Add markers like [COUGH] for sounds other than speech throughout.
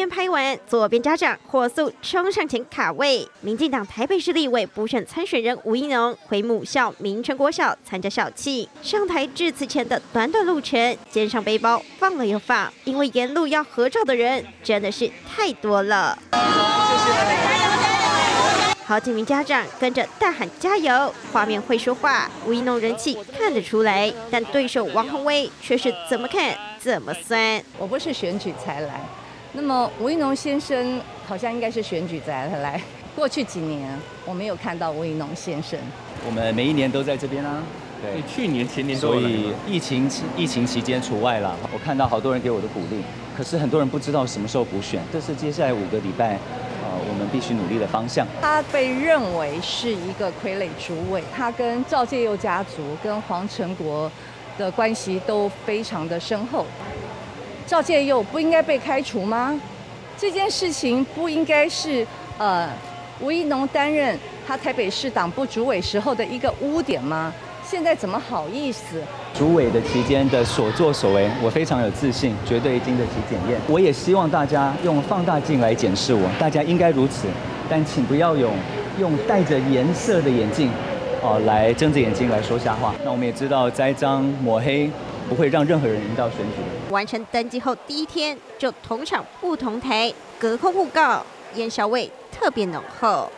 边拍完，左边家长火速冲上前卡位。民进党台北市立委补选参选人吴怡农回母校明诚国小参加校庆，上台致辞前的短短路程，肩上背包放了又放，因为沿路要合照的人真的是太多了。谢谢。好几名家长跟着大喊加油，画面会说话。吴怡农人气看得出来，但对手王宏威却是怎么看怎么酸。我不是选举才来，那么吴怡农先生好像应该是选举才来。[LAUGHS] 过去几年我没有看到吴怡农先生。我们每一年都在这边啊，对，去年前年都。所以疫情疫情期间除外了。我看到好多人给我的鼓励，可是很多人不知道什么时候补选，这是接下来五个礼拜。我们必须努力的方向。他被认为是一个傀儡主委，他跟赵介佑家族、跟黄成国的关系都非常的深厚。赵建佑不应该被开除吗？这件事情不应该是呃吴怡农担任他台北市党部主委时候的一个污点吗？现在怎么好意思？主委的期间的所作所为，我非常有自信，绝对经得起检验。我也希望大家用放大镜来检视我，大家应该如此，但请不要用用戴着颜色的眼镜，哦，来睁着眼睛来说瞎话。那我们也知道，栽赃抹黑不会让任何人赢到选举。完成登记后第一天就同场不同台，隔空互告，烟硝味特别浓厚。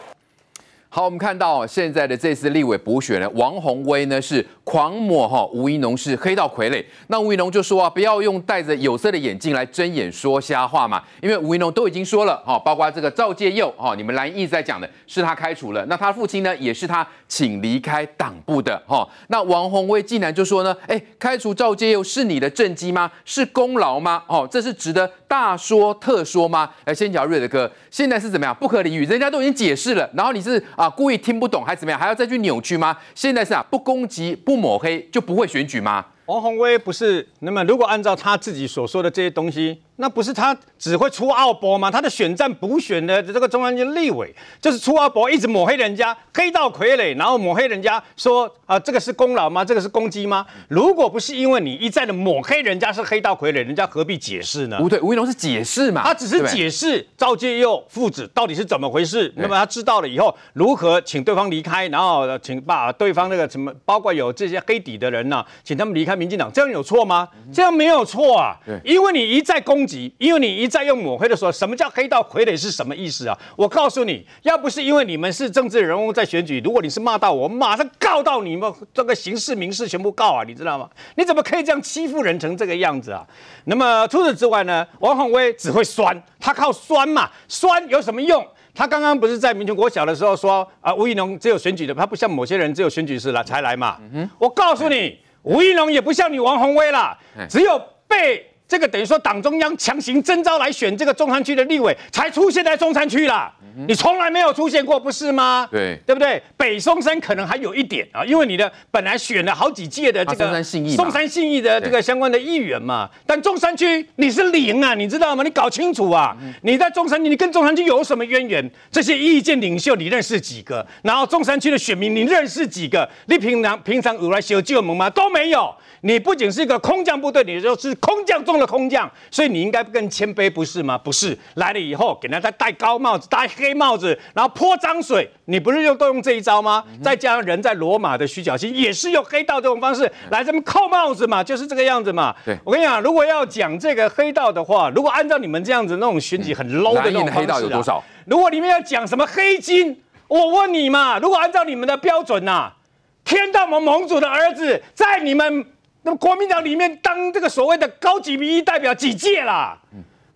好，我们看到现在的这次立委补选呢，王宏威呢是狂抹哈吴怡农是黑道傀儡，那吴怡农就说啊，不要用戴着有色的眼镜来睁眼说瞎话嘛，因为吴怡农都已经说了哈，包括这个赵介佑哈，你们蓝营在讲的是他开除了，那他父亲呢也是他请离开党部的哈，那王宏威竟然就说呢，哎，开除赵介佑是你的政绩吗？是功劳吗？哦，这是值得大说特说吗？哎，先讲瑞的哥，现在是怎么样？不可理喻，人家都已经解释了，然后你是。啊，故意听不懂还怎么样？还要再去扭曲吗？现在是啊，不攻击、不 [LAUGHS] 不抹黑就不会选举吗？王宏威不是，那么如果按照他自己所说的这些东西。那不是他只会出奥博吗？他的选战补选的这个中央军立委就是出奥博，一直抹黑人家黑道傀儡，然后抹黑人家说啊、呃，这个是功劳吗？这个是攻击吗？如果不是因为你一再的抹黑人家是黑道傀儡，人家何必解释呢？[LAUGHS] 不对，吴一龙是解释嘛，他只是解释赵介佑父子到底是怎么回事。那么他知道了以后，如何请对方离开，然后请把对方那个什么，包括有这些黑底的人呢、啊，请他们离开民进党，这样有错吗？这样没有错啊，因为你一再攻击。因为你一再用抹黑的时候，什么叫黑道傀儡是什么意思啊？我告诉你，要不是因为你们是政治人物在选举，如果你是骂到我，马上告到你们这个刑事民事全部告啊，你知道吗？你怎么可以这样欺负人成这个样子啊？那么除此之外呢？王宏威只会酸，他靠酸嘛，酸有什么用？他刚刚不是在民权国小的时候说啊，吴怡农只有选举的，他不像某些人只有选举时来才来嘛。嗯、我告诉你，吴怡农也不像你王宏威啦，只有被。这个等于说党中央强行征召来选这个中山区的立委，才出现在中山区啦。你从来没有出现过，不是吗？对，对不对？北松山可能还有一点啊，因为你的本来选了好几届的这个松山信义，松山信义的这个相关的议员嘛。但中山区你是零啊，你知道吗？你搞清楚啊！你在中山区，你跟中山区有什么渊源？这些意见领袖你认识几个？然后中山区的选民你认识几个？你平常平常有来修旧盟吗？都没有。你不仅是一个空降部队，你就是空降中的空降，所以你应该更谦卑，不是吗？不是，来了以后给人家戴高帽子、戴黑帽子，然后泼脏水，你不是用都用这一招吗？嗯、再加上人在罗马的虚小心，也是用黑道这种方式来这么扣帽子嘛，就是这个样子嘛。对，我跟你讲，如果要讲这个黑道的话，如果按照你们这样子那种选举很 low 的那种方式、啊嗯、黑道有多少？如果你们要讲什么黑金，我问你嘛，如果按照你们的标准呐、啊，天道盟盟主的儿子在你们。那么国民党里面当这个所谓的高级民意代表几届啦？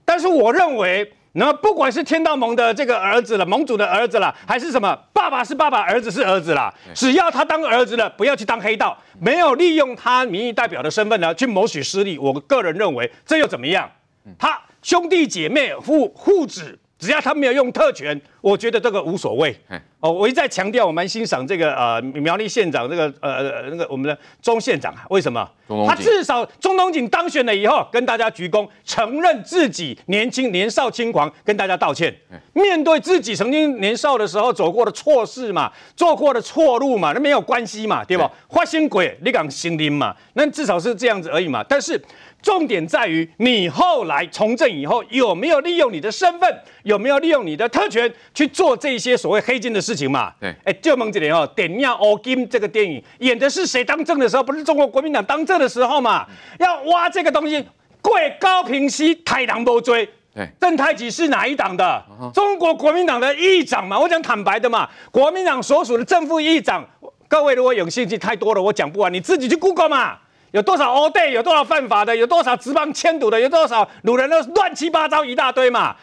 但是我认为，那不管是天道盟的这个儿子了，盟主的儿子了，还是什么，爸爸是爸爸，儿子是儿子啦，只要他当儿子了，不要去当黑道，没有利用他民意代表的身份呢去谋取私利。我个人认为，这又怎么样？他兄弟姐妹父父子，只要他没有用特权，我觉得这个无所谓。哦，我一再强调，我蛮欣赏这个呃苗栗县长这个呃那个我们的钟县长啊，为什么？他至少钟东锦当选了以后，跟大家鞠躬，承认自己年轻年少轻狂，跟大家道歉。面对自己曾经年少的时候走过的错事嘛，做过的错路嘛，那没有关系嘛，对吧？花心鬼，你敢心灵嘛？那至少是这样子而已嘛。但是。重点在于你后来从政以后有没有利用你的身份，有没有利用你的特权去做这些所谓黑金的事情嘛？对，哎，就问一点哦，《电影黑金》这个电影演的是谁当政的时候？不是中国国民党当政的时候嘛？要挖这个东西，贵高平息太郎不追。对，郑太吉是哪一党的？中国国民党的议长嘛？我讲坦白的嘛，国民党所属的正副议长，各位如果有兴趣太多了，我讲不完，你自己去 Google 嘛。有多少 all day，有多少犯法的，有多少职棒牵赌的，有多少掳人的乱七八糟一大堆嘛？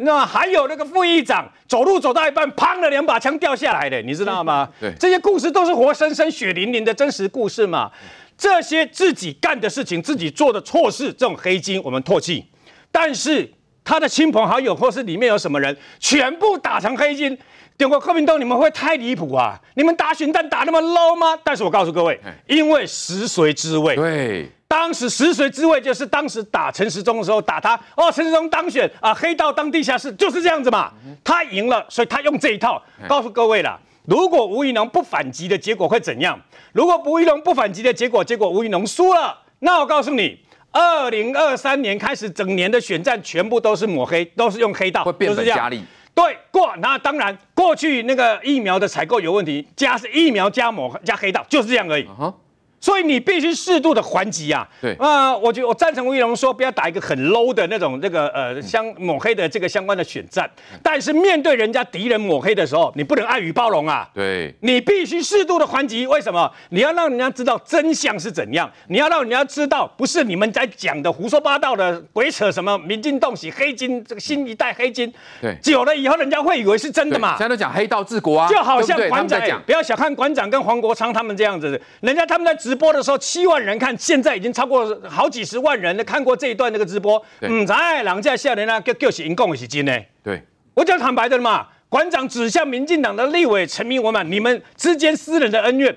那还有那个副议长走路走到一半，砰的两把枪掉下来的，你知道吗？对，这些故事都是活生生、血淋淋的真实故事嘛。这些自己干的事情、自己做的错事，这种黑金我们唾弃，但是他的亲朋好友或是里面有什么人，全部打成黑金。中国国民党，你们会太离谱啊！你们打选战打那么 low 吗？但是我告诉各位，因为食髓知味。对，当时食髓知味就是当时打陈时中的时候打他哦，陈时中当选啊，黑道当地下室就是这样子嘛。他赢了，所以他用这一套告诉各位了。如果吴怡农不反击的结果会怎样？如果吴怡农不反击的结果，结果吴怡农输了，那我告诉你，二零二三年开始整年的选战全部都是抹黑，都是用黑道，会变本加厉。对，过，那当然，过去那个疫苗的采购有问题，加是疫苗加抹加黑道，就是这样而已。Uh huh. 所以你必须适度的还击啊！对啊、呃，我觉我赞成吴玉龙说，不要打一个很 low 的那种那个呃相抹黑的这个相关的选战。但是面对人家敌人抹黑的时候，你不能爱与包容啊！对，你必须适度的还击。为什么？你要让人家知道真相是怎样，你要让人家知道不是你们在讲的胡说八道的鬼扯什么民进党洗黑金，这个新一代黑金。对，久了以后人家会以为是真的嘛？现在都讲黑道治国啊，就好像馆长，不要小看馆长跟黄国昌他们这样子，人家他们在。直播的时候七万人看，现在已经超过好几十万人了。看过这一段那个直播，嗯，在人家下人呢，叫叫是因共的是真的。对，我讲坦白的嘛，馆长指向民进党的立委陈明文嘛，你们之间私人的恩怨，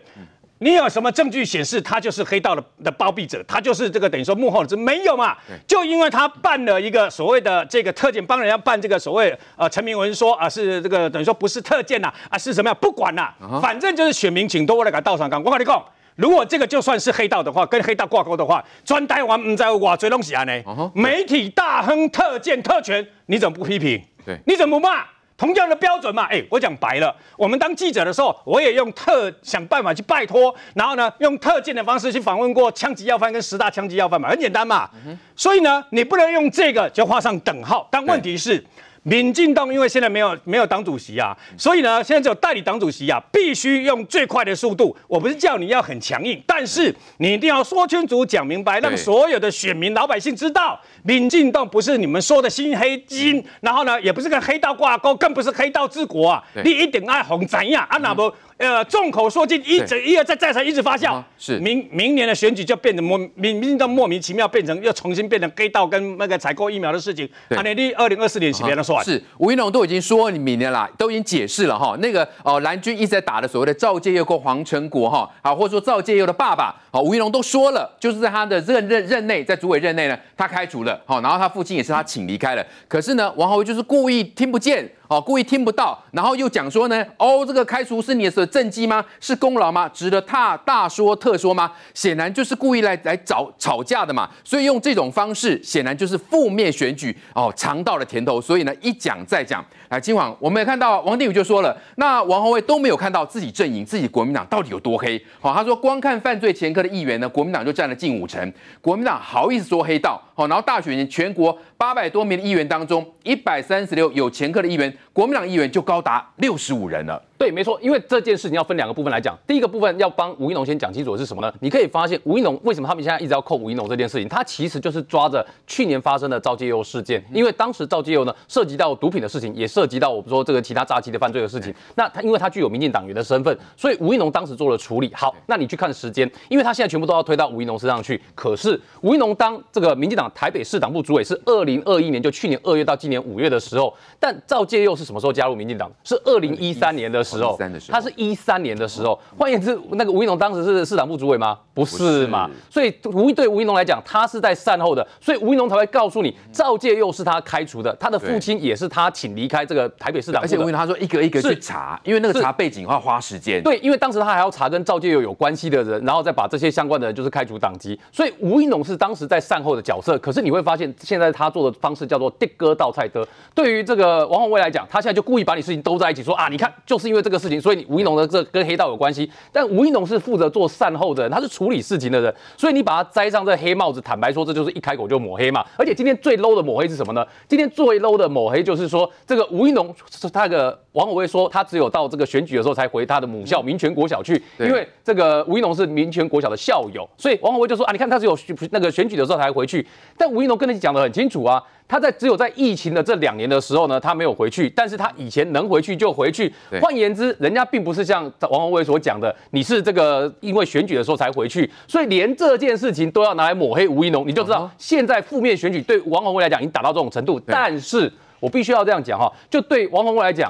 你有什么证据显示他就是黑道的的包庇者，他就是这个等于说幕后的？没有嘛？就因为他办了一个所谓的这个特检，帮人家办这个所谓呃陈明文说啊是这个等于说不是特检呐啊是什么呀？不管啦，反正就是选民请多我来给道上讲，我跟你讲。如果这个就算是黑道的话，跟黑道挂钩的话，专台湾唔在我追东西啊呢？Uh huh. 媒体大亨特见特权，你怎么不批评？对，你怎么不骂？同样的标准嘛。哎，我讲白了，我们当记者的时候，我也用特想办法去拜托，然后呢，用特见的方式去访问过枪击要犯跟十大枪击要犯嘛，很简单嘛。Uh. 所以呢，你不能用这个就画上等号。但问题是。民进党因为现在没有没有党主席啊，所以呢，现在只有代理党主席啊，必须用最快的速度。我不是叫你要很强硬，但是你一定要说清楚、讲明白，让所有的选民、老百姓知道，民进党不是你们说的新黑金，然后呢，也不是跟黑道挂钩，更不是黑道治国啊。你一定爱红怎样啊？那不。呃，众口铄金，一直一而再再三一直发酵，是明明年的选举就变得莫明明到莫名其妙变成又重新变成黑道跟那个采购疫苗的事情。啊，你你二零二四年是别人说是吴云龙都已经说你明年啦，都已经解释了哈。那个哦，蓝军一直在打的所谓的赵介佑或黄成国哈，好，或者说赵介佑的爸爸，好，吴云龙都说了，就是在他的任任任内，在主委任内呢，他开除了，好，然后他父亲也是他请离开了。可是呢，王浩威就是故意听不见。哦，故意听不到，然后又讲说呢，哦，这个开除是你的政绩吗？是功劳吗？值得他大说特说吗？显然就是故意来来找吵架的嘛。所以用这种方式，显然就是负面选举哦，尝到了甜头。所以呢，一讲再讲。来，今晚我们也看到王定宇就说了，那王鸿薇都没有看到自己阵营、自己国民党到底有多黑。好，他说光看犯罪前科的议员呢，国民党就占了近五成。国民党好意思说黑道？好，然后大选全国八百多名的议员当中，一百三十六有前科的议员。国民党议员就高达六十五人了。对，没错，因为这件事情要分两个部分来讲。第一个部分要帮吴一农先讲清楚的是什么呢？你可以发现吴一农为什么他们现在一直要扣吴一农这件事情，他其实就是抓着去年发生的赵介佑事件，因为当时赵介佑呢涉及到毒品的事情，也涉及到我们说这个其他诈欺的犯罪的事情。那他因为他具有民进党员的身份，所以吴一农当时做了处理。好，那你去看时间，因为他现在全部都要推到吴一农身上去。可是吴一农当这个民进党台北市党部主委是二零二一年，就去年二月到今年五月的时候，但赵介佑是什么时候加入民进党？是二零一三年的时候，他是一三年的时候。换言之，那个吴一农当时是市党部主委吗？不是嘛？所以吴对吴一农来讲，他是在善后的，所以吴一农才会告诉你，赵介佑是他开除的，他的父亲也是他请离开这个台北市长。而且吴一农他说一个一个去查，因为那个查背景要花时间。对，因为当时他还要查跟赵介佑有关系的人，然后再把这些相关的人就是开除党籍。所以吴一农是当时在善后的角色。可是你会发现，现在他做的方式叫做“的哥倒菜的”。对于这个王宏威来讲，他现在就故意把你事情兜在一起，说啊，你看就是因为这个事情，所以你吴一农的这跟黑道有关系。但吴一农是负责做善后的人，他是处理事情的人，所以你把他摘上这黑帽子，坦白说，这就是一开口就抹黑嘛。而且今天最 low 的抹黑是什么呢？今天最 low 的抹黑就是说，这个吴一农是他的王鸿薇说，他只有到这个选举的时候才回他的母校民权国小去，因为这个吴一农是民权国小的校友，所以王鸿薇就说啊，你看他只有那个选举的时候才回去。但吴一农跟你讲的很清楚啊。他在只有在疫情的这两年的时候呢，他没有回去，但是他以前能回去就回去。换言之，人家并不是像王宏威所讲的，你是这个因为选举的时候才回去，所以连这件事情都要拿来抹黑吴怡农，你就知道现在负面选举对王宏威来讲已经打到这种程度。但是我必须要这样讲哈，就对王宏威来讲。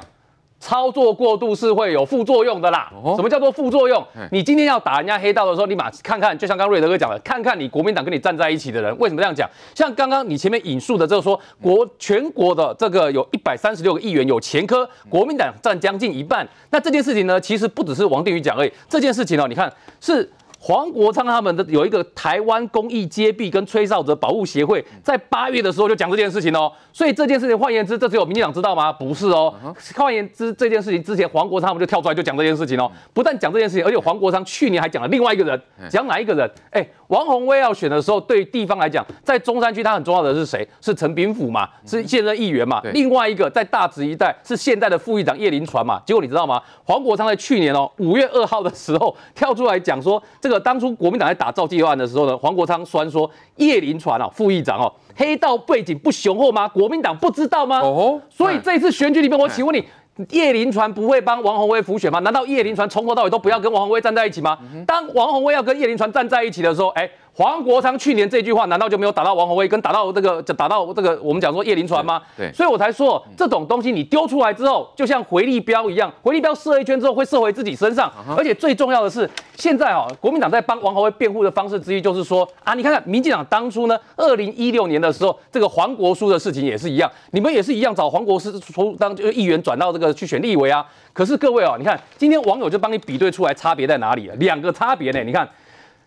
操作过度是会有副作用的啦。什么叫做副作用？你今天要打人家黑道的时候，你马看看，就像刚瑞德哥讲的，看看你国民党跟你站在一起的人为什么这样讲？像刚刚你前面引述的，就是说国全国的这个有一百三十六个议员有前科，国民党占将近一半。那这件事情呢，其实不只是王定宇讲而已。这件事情哦，你看是。黄国昌他们的有一个台湾公益接臂跟吹哨者保护协会，在八月的时候就讲这件事情哦，所以这件事情换言之，这只有民进党知道吗？不是哦，换言之，这件事情之前黄国昌他们就跳出来就讲这件事情哦，不但讲这件事情，而且黄国昌去年还讲了另外一个人，讲哪一个人？哎，王宏威要选的时候，对地方来讲，在中山区他很重要的是谁？是陈炳甫嘛，是现任议员嘛。另外一个在大直一带是现在的副议长叶林传嘛。结果你知道吗？黄国昌在去年哦五月二号的时候跳出来讲说这个。当初国民党在打造计划案的时候呢，黄国昌虽然说叶林传啊，副议长哦，黑道背景不雄厚吗？国民党不知道吗？哦，所以这一次选举里面，我请问你，叶灵传不会帮王宏威辅选吗？难道叶灵传从头到尾都不要跟王宏威站在一起吗？当王宏威要跟叶灵传站在一起的时候，哎。黄国昌去年这句话难道就没有打到王宏威，跟打到这个，打到这个我们讲说叶林传吗？对，所以我才说这种东西你丢出来之后，就像回力镖一样，回力镖射一圈之后会射回自己身上。而且最重要的是，现在啊，国民党在帮王宏威辩护的方式之一就是说啊，你看看民进党当初呢，二零一六年的时候，这个黄国书的事情也是一样，你们也是一样找黄国书当这个议员转到这个去选立委啊。可是各位啊，你看今天网友就帮你比对出来差别在哪里了，两个差别呢？你看。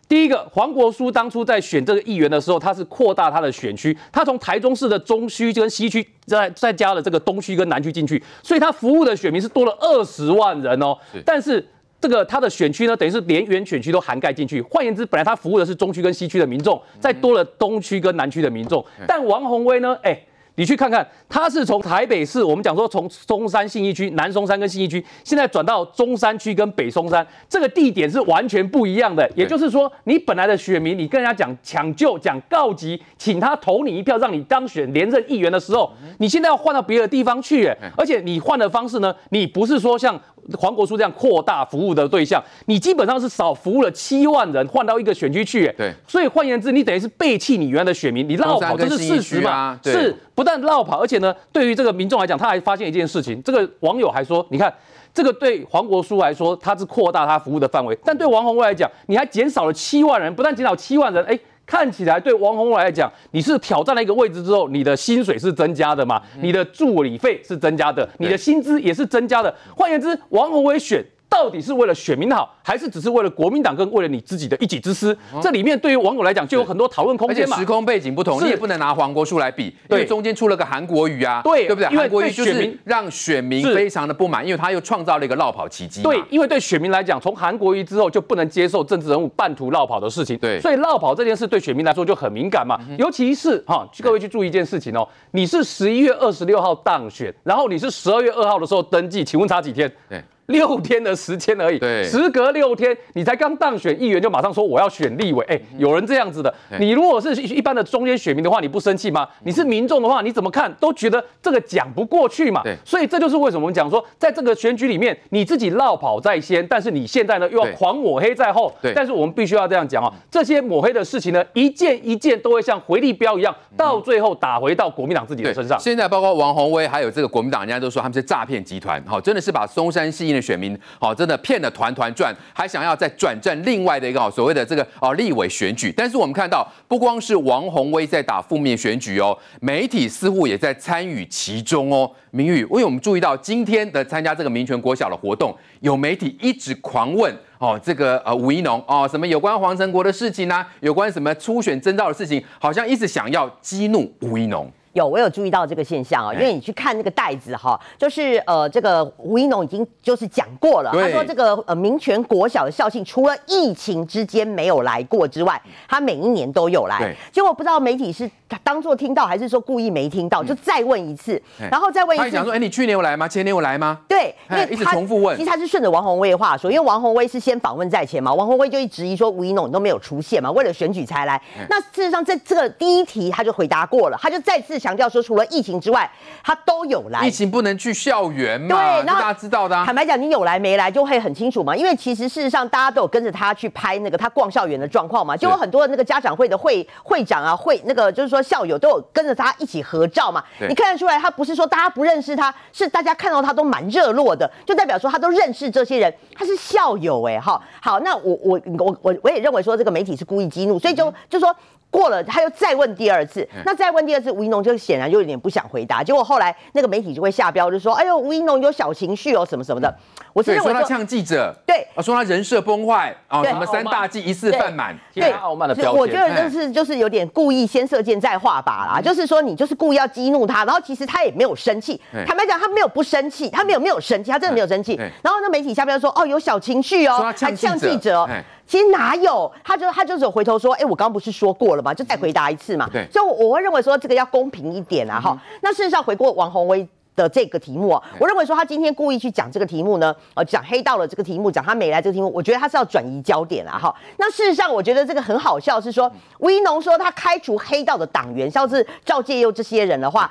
第一个，黄国书当初在选这个议员的时候，他是扩大他的选区，他从台中市的中区跟西区再再加了这个东区跟南区进去，所以他服务的选民是多了二十万人哦。但是这个他的选区呢，等于是连原选区都涵盖进去。换言之，本来他服务的是中区跟西区的民众，再多了东区跟南区的民众。但王宏威呢，哎。你去看看，他是从台北市，我们讲说从中山信义区、南松山跟信义区，现在转到中山区跟北松山，这个地点是完全不一样的。也就是说，你本来的选民，你跟人家讲抢救、讲告急，请他投你一票，让你当选连任议员的时候，你现在要换到别的地方去，而且你换的方式呢，你不是说像。黄国书这样扩大服务的对象，你基本上是少服务了七万人，换到一个选区去。对，所以换言之，你等于是背弃你原来的选民，你绕跑，这是事实嘛？是，不但绕跑，而且呢，对于这个民众来讲，他还发现一件事情，这个网友还说，你看这个对黄国书来说，他是扩大他服务的范围，但对王宏威来讲，你还减少了七万人，不但减少七万人，哎。看起来对王宏伟来讲，你是挑战了一个位置之后，你的薪水是增加的嘛？你的助理费是增加的，你的薪资也是增加的。换言之，王宏伟选。到底是为了选民好，还是只是为了国民党跟为了你自己的一己之私？这里面对于网友来讲就有很多讨论空间嘛。而且时空背景不同，你也不能拿黄国书来比，因为中间出了个韩国瑜啊，对，对不对？韩国瑜就是让选民非常的不满，因为他又创造了一个落跑奇迹。对，因为对选民来讲，从韩国瑜之后就不能接受政治人物半途落跑的事情。对，所以落跑这件事对选民来说就很敏感嘛。尤其是哈，各位去注意一件事情哦，你是十一月二十六号当选，然后你是十二月二号的时候登记，请问差几天？对。六天的时间而已，对，时隔六天，你才刚当选议员就马上说我要选立委，哎，有人这样子的。你如果是一般的中间选民的话，你不生气吗？你是民众的话，你怎么看都觉得这个讲不过去嘛。对，所以这就是为什么我们讲说，在这个选举里面，你自己落跑在先，但是你现在呢又要狂抹黑在后。对，但是我们必须要这样讲啊，这些抹黑的事情呢，一件一件都会像回力镖一样，到最后打回到国民党自己的身上。现在包括王宏威还有这个国民党，人家都说他们是诈骗集团，好，真的是把松山信义的选民，好。真的骗得团团转，还想要再转战另外的一个所谓的这个哦立委选举。但是我们看到，不光是王宏威在打负面选举哦，媒体似乎也在参与其中哦。明玉，因为我们注意到今天的参加这个民权国小的活动，有媒体一直狂问哦，这个呃吴怡农哦，什么有关黄成国的事情啊，有关什么初选征兆的事情，好像一直想要激怒吴怡农。有，我有注意到这个现象啊，因为你去看那个袋子哈，就是呃，这个吴怡农已经就是讲过了，他说这个呃民权国小的校庆，除了疫情之间没有来过之外，他每一年都有来。结果不知道媒体是当做听到，还是说故意没听到，就再问一次，然后再问一次。他讲说，哎，你去年有来吗？前年有来吗？对，因为一直重复问。其实他是顺着王宏威的话说，因为王宏威是先访问在前嘛，王宏威就一直疑说吴怡农你都没有出现嘛，为了选举才来。那事实上在这个第一题他就回答过了，他就再次强调说，除了疫情之外，他都有来。疫情不能去校园嘛？对，那大家知道的、啊。坦白讲，你有来没来就会很清楚嘛。因为其实事实上，大家都有跟着他去拍那个他逛校园的状况嘛。就有很多的那个家长会的会会长啊，会那个就是说校友都有跟着他一起合照嘛。你看得出来，他不是说大家不认识他，是大家看到他都蛮热络的，就代表说他都认识这些人，他是校友哎、欸。好，好，那我我我我我也认为说这个媒体是故意激怒，所以就就说。过了，他又再问第二次，那再问第二次，吴一农就显然就有点不想回答。结果后来那个媒体就会下标，就说：“哎呦，吴一农有小情绪哦，什么什么的。”我是认为说，说他呛记者，对，啊，说他人设崩坏啊，什么三大忌一次犯满，对，傲慢的标签。我觉得就是就是有点故意先射箭再画靶啦，就是说你就是故意要激怒他，然后其实他也没有生气。坦白讲，他没有不生气，他没有没有生气，他真的没有生气。然后那媒体下面说：“哦，有小情绪哦，还呛记者。”其实哪有？他就他就只有回头说，哎、欸，我刚刚不是说过了吗？就再回答一次嘛。对，所以我会认为说这个要公平一点啊。哈、嗯，那事实上回过王鸿薇的这个题目啊，我认为说他今天故意去讲这个题目呢，呃，讲黑道的这个题目，讲他没来这个题目，我觉得他是要转移焦点啊。哈，那事实上我觉得这个很好笑，是说吴怡农说他开除黑道的党员，像是赵介佑这些人的话，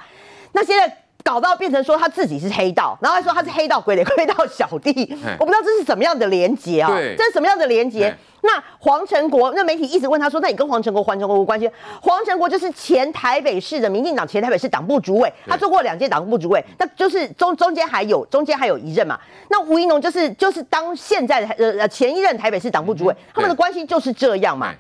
那现在。搞到变成说他自己是黑道，然后还说他是黑道傀儡、黑道小弟，我不知道这是什么样的连结啊？对，这是什么样的连结？那黄成国，那媒体一直问他说，那你跟黄成国、黄成国有关系？黄成国就是前台北市的民进党前台北市党部主委，他做过两届党部主委，那就是中中间还有中间还有一任嘛。那吴怡农就是就是当现在的呃呃前一任台北市党部主委，他们的关系就是这样嘛。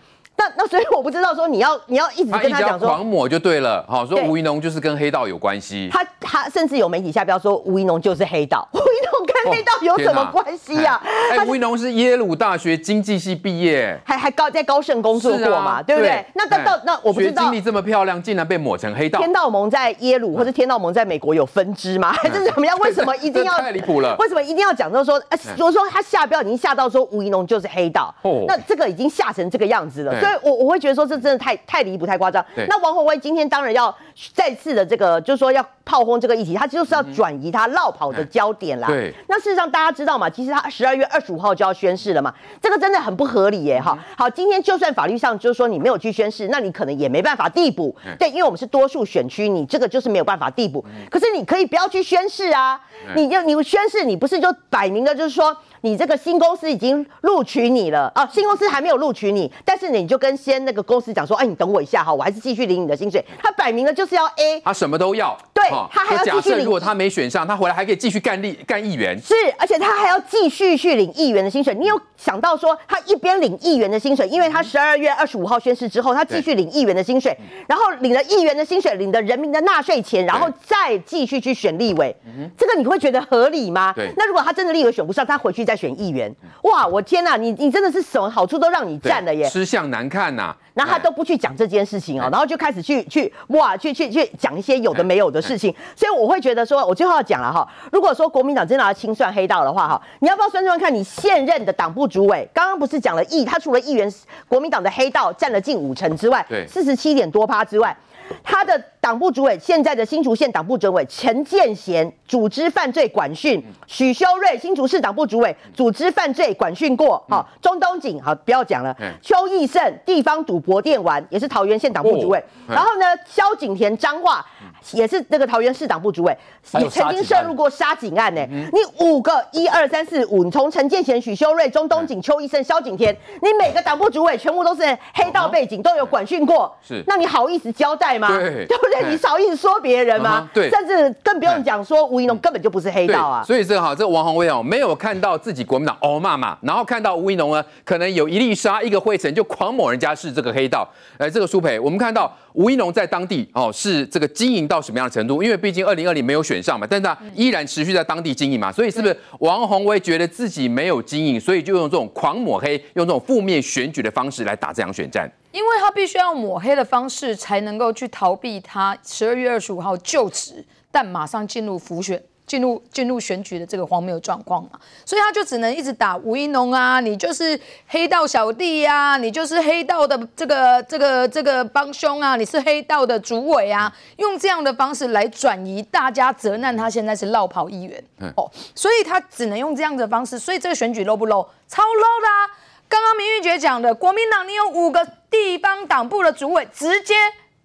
那那所以我不知道说你要你要一直跟他讲说狂抹就对了，好说吴怡农就是跟黑道有关系。他他甚至有媒体下标说吴怡农就是黑道，[LAUGHS] 吴怡农跟黑道有什么关系呀？哎，吴怡农是耶鲁大学经济系毕业，还还高在高盛工作过嘛，对不对？那到到那我不知道，学经历这么漂亮，竟然被抹成黑道。天道盟在耶鲁或者天道盟在美国有分支吗？还是怎么样？为什么一定要 [LAUGHS] 太离谱了？为什么一定要讲到说，哎，如果说他下标已经下到说吴怡农就是黑道，那这个已经吓成这个样子了，所以我我会觉得说。这真的太太离谱、太夸张。那王宏威今天当然要再次的这个，就是说要炮轰这个议题，他就是要转移他绕跑的焦点啦。对。那事实上大家知道嘛，其实他十二月二十五号就要宣誓了嘛，这个真的很不合理耶。哈，好，今天就算法律上就是说你没有去宣誓，那你可能也没办法递补。对，因为我们是多数选区，你这个就是没有办法递补。可是你可以不要去宣誓啊，你就你宣誓，你不是就摆明了就是说。你这个新公司已经录取你了啊，新公司还没有录取你，但是你就跟先那个公司讲说，哎，你等我一下哈，我还是继续领你的薪水。他摆明了就是要 A，他什么都要，对，他还要继续领。假设如果他没选上，他回来还可以继续干立干议员，是，而且他还要继续去领议员的薪水。你有想到说，他一边领议员的薪水，因为他十二月二十五号宣誓之后，他继续领议员的薪水，然后领了议员的薪水，领的人民的纳税钱，然后再继续去选立委，这个你会觉得合理吗？对，那如果他真的立委选不上，他回去再选议员。哇，我天呐，你你真的是什么好处都让你占了耶，吃相难看呐、啊。然后他都不去讲这件事情哦，然后就开始去去哇，去去去讲一些有的没有的事情。所以我会觉得说，我最后要讲了哈，如果说国民党真的要清算黑道的话哈，你要不要算算看你现任的党部主委，刚刚不是讲了议，他除了议员国民党的黑道占了近五成之外，对，四十七点多趴之外，他的党部主委，现在的新竹县党部主委陈建贤组织犯罪管训，许修睿新竹市党部主委组织犯罪管训过，好，中东锦好不要讲了，邱义胜地方赌博电玩也是桃园县党部主委，然后呢，萧景田彰化也是那个桃园市党部主委，也曾经涉入过杀警案呢。你五个一二三四五，你从陈建贤、许修睿、中东锦、邱义胜、萧景田，你每个党部主委全部都是黑道背景，都有管训过，是，那你好意思交代吗？对，[LAUGHS] 对不对？你少意思说别人吗？对，甚至更不用讲说吴怡农根本就不是黑道啊。所以这个哈，这个王宏威哦，没有看到自己国民党哦骂骂，然后看到吴怡农呢，可能有一粒沙一个灰尘就狂抹人家是这个黑道。哎，这个苏培，我们看到吴怡农在当地哦是这个经营到什么样的程度？因为毕竟二零二零没有选上嘛，但是他依然持续在当地经营嘛，所以是不是王宏威觉得自己没有经营，所以就用这种狂抹黑，用这种负面选举的方式来打这场选战？因为他必须要抹黑的方式，才能够去逃避他十二月二十五号就职，但马上进入浮选、进入进入选举的这个荒谬状况嘛，所以他就只能一直打吴怡农啊，你就是黑道小弟呀、啊，你就是黑道的这个这个这个帮凶啊，你是黑道的主委啊，用这样的方式来转移大家责难他现在是落跑议员哦，所以他只能用这样的方式，所以这个选举 low 不 low？超 low 的啊！刚刚明玉姐讲的，国民党你有五个。地方党部的主委直接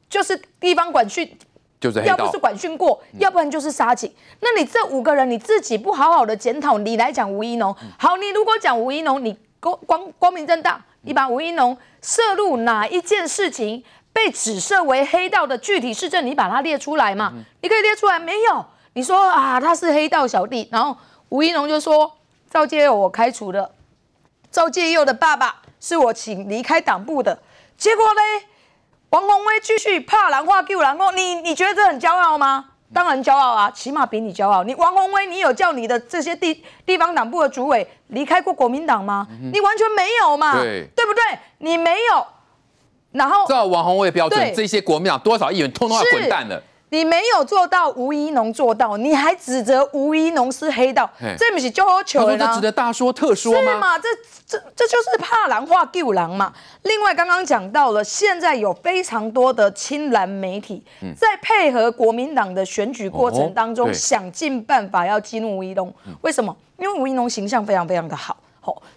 就是地方管训，就是要不是管训过，要不然就是杀警。那你这五个人你自己不好好的检讨，你来讲吴一农，好，你如果讲吴一农，你光光光明正大，你把吴一农涉入哪一件事情被指涉为黑道的具体事证，你把它列出来嘛？你可以列出来没有？你说啊，他是黑道小弟，然后吴一农就说赵介佑我开除了，赵介佑的爸爸是我请离开党部的。结果呢？王宏威继续怕兰花救人哦，你你觉得这很骄傲吗？当然骄傲啊，起码比你骄傲。你王宏威，你有叫你的这些地地方党部的主委离开过国民党吗？嗯、你完全没有嘛，对，对不对？你没有。然后照王鸿薇标准，这些国民党多少议员通通要滚蛋了。你没有做到吴怡农做到，你还指责吴怡农是黑道，这不是就好糗了？这值得大说特说吗？是吗？这这这就是怕狼化救狼嘛。另外，刚刚讲到了，现在有非常多的亲蓝媒体在配合国民党的选举过程当中，想尽办法要激怒吴怡农。为什么？因为吴怡农形象非常非常的好。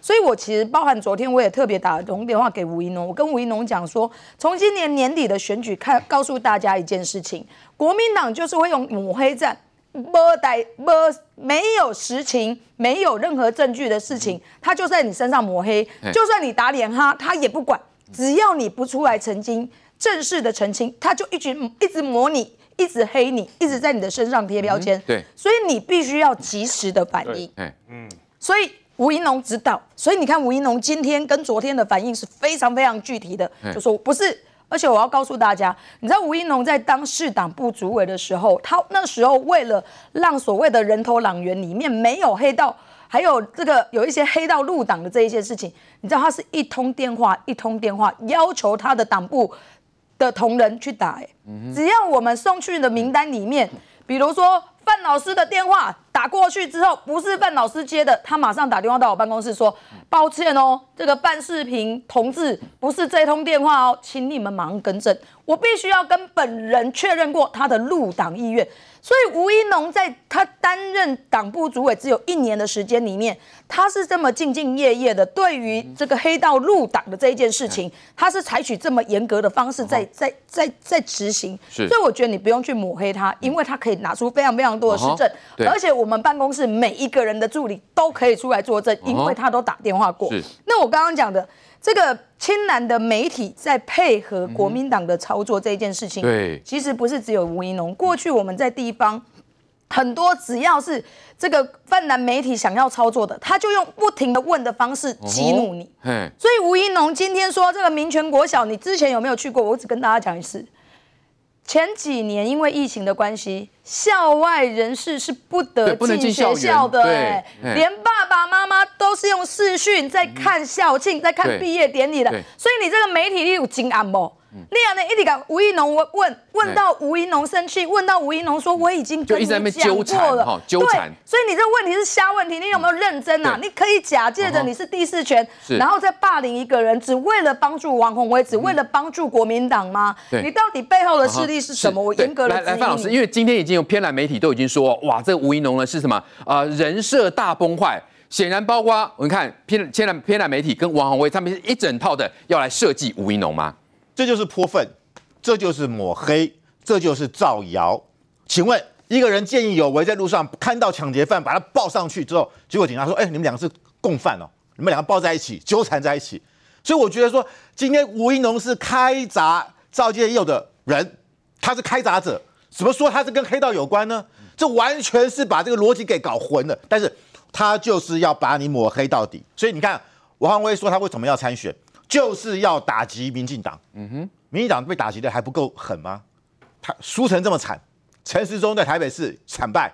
所以，我其实包含昨天，我也特别打了通电话给吴怡农，我跟吴怡农讲说，从今年年底的选举看，告诉大家一件事情：国民党就是会用抹黑战，没带没没有实情，没有任何证据的事情，他就在你身上抹黑，就算你打脸他，他也不管，只要你不出来澄清，正式的澄清，他就一直一直抹你，一直黑你，一直在你的身上贴标签。对，所以你必须要及时的反应。嗯，所以。吴怡农知道，所以你看吴怡农今天跟昨天的反应是非常非常具体的，就说不是，而且我要告诉大家，你知道吴怡农在当市党部主委的时候，他那时候为了让所谓的人头党员里面没有黑道，还有这个有一些黑道入党的这一些事情，你知道他是一通电话一通电话要求他的党部的同仁去打，欸，只要我们送去的名单里面，比如说范老师的电话。打过去之后，不是范老师接的，他马上打电话到我办公室说：“抱歉哦，这个范世平同志不是这通电话哦，请你们马上更正，我必须要跟本人确认过他的入党意愿。”所以吴一农在他担任党部主委只有一年的时间里面，他是这么兢兢业业的，对于这个黑道入党的这一件事情，他是采取这么严格的方式在在在在执行。所以我觉得你不用去抹黑他，因为他可以拿出非常非常多的实证，而且我们办公室每一个人的助理都可以出来作证，因为他都打电话过。那我刚刚讲的。这个亲蓝的媒体在配合国民党的操作这件事情，对，其实不是只有吴怡农。过去我们在地方很多，只要是这个泛蓝媒体想要操作的，他就用不停的问的方式激怒你。所以吴怡农今天说这个民权国小，你之前有没有去过？我只跟大家讲一次。前几年因为疫情的关系，校外人士是不得进学校的，哎，连爸爸妈妈都是用视讯在看校庆，在看毕业典礼的。所以你这个媒体力有惊安不？你亚呢一直讲吴一农问问问到吴一农生气，问到吴一农说我已经跟你讲过了，纠缠，纠缠。所以你这个问题是瞎问题，你有没有认真啊？你可以假借着你是第四权，然后再霸凌一个人，只为了帮助王宏威，只为了帮助国民党吗？你到底背后的势力是什么？我严格的来来，范老师，因为今天已经有偏蓝媒体都已经说，哇，这个吴一农呢是什么？呃，人设大崩坏。显然，包括我们看偏偏蓝偏蓝媒体跟王宏威，他们是一整套的要来设计吴一农吗？这就是泼粪，这就是抹黑，这就是造谣。请问，一个人见义勇为，在路上看到抢劫犯，把他抱上去之后，结果警察说：“哎，你们两个是共犯哦，你们两个抱在一起，纠缠在一起。”所以我觉得说，今天吴怡农是开闸赵介佑的人，他是开闸者，怎么说他是跟黑道有关呢？这完全是把这个逻辑给搞混了。但是。他就是要把你抹黑到底，所以你看，王鸿薇说他为什么要参选，就是要打击民进党。嗯哼，民进党被打击的还不够狠吗？他输成这么惨，陈时中在台北市惨败，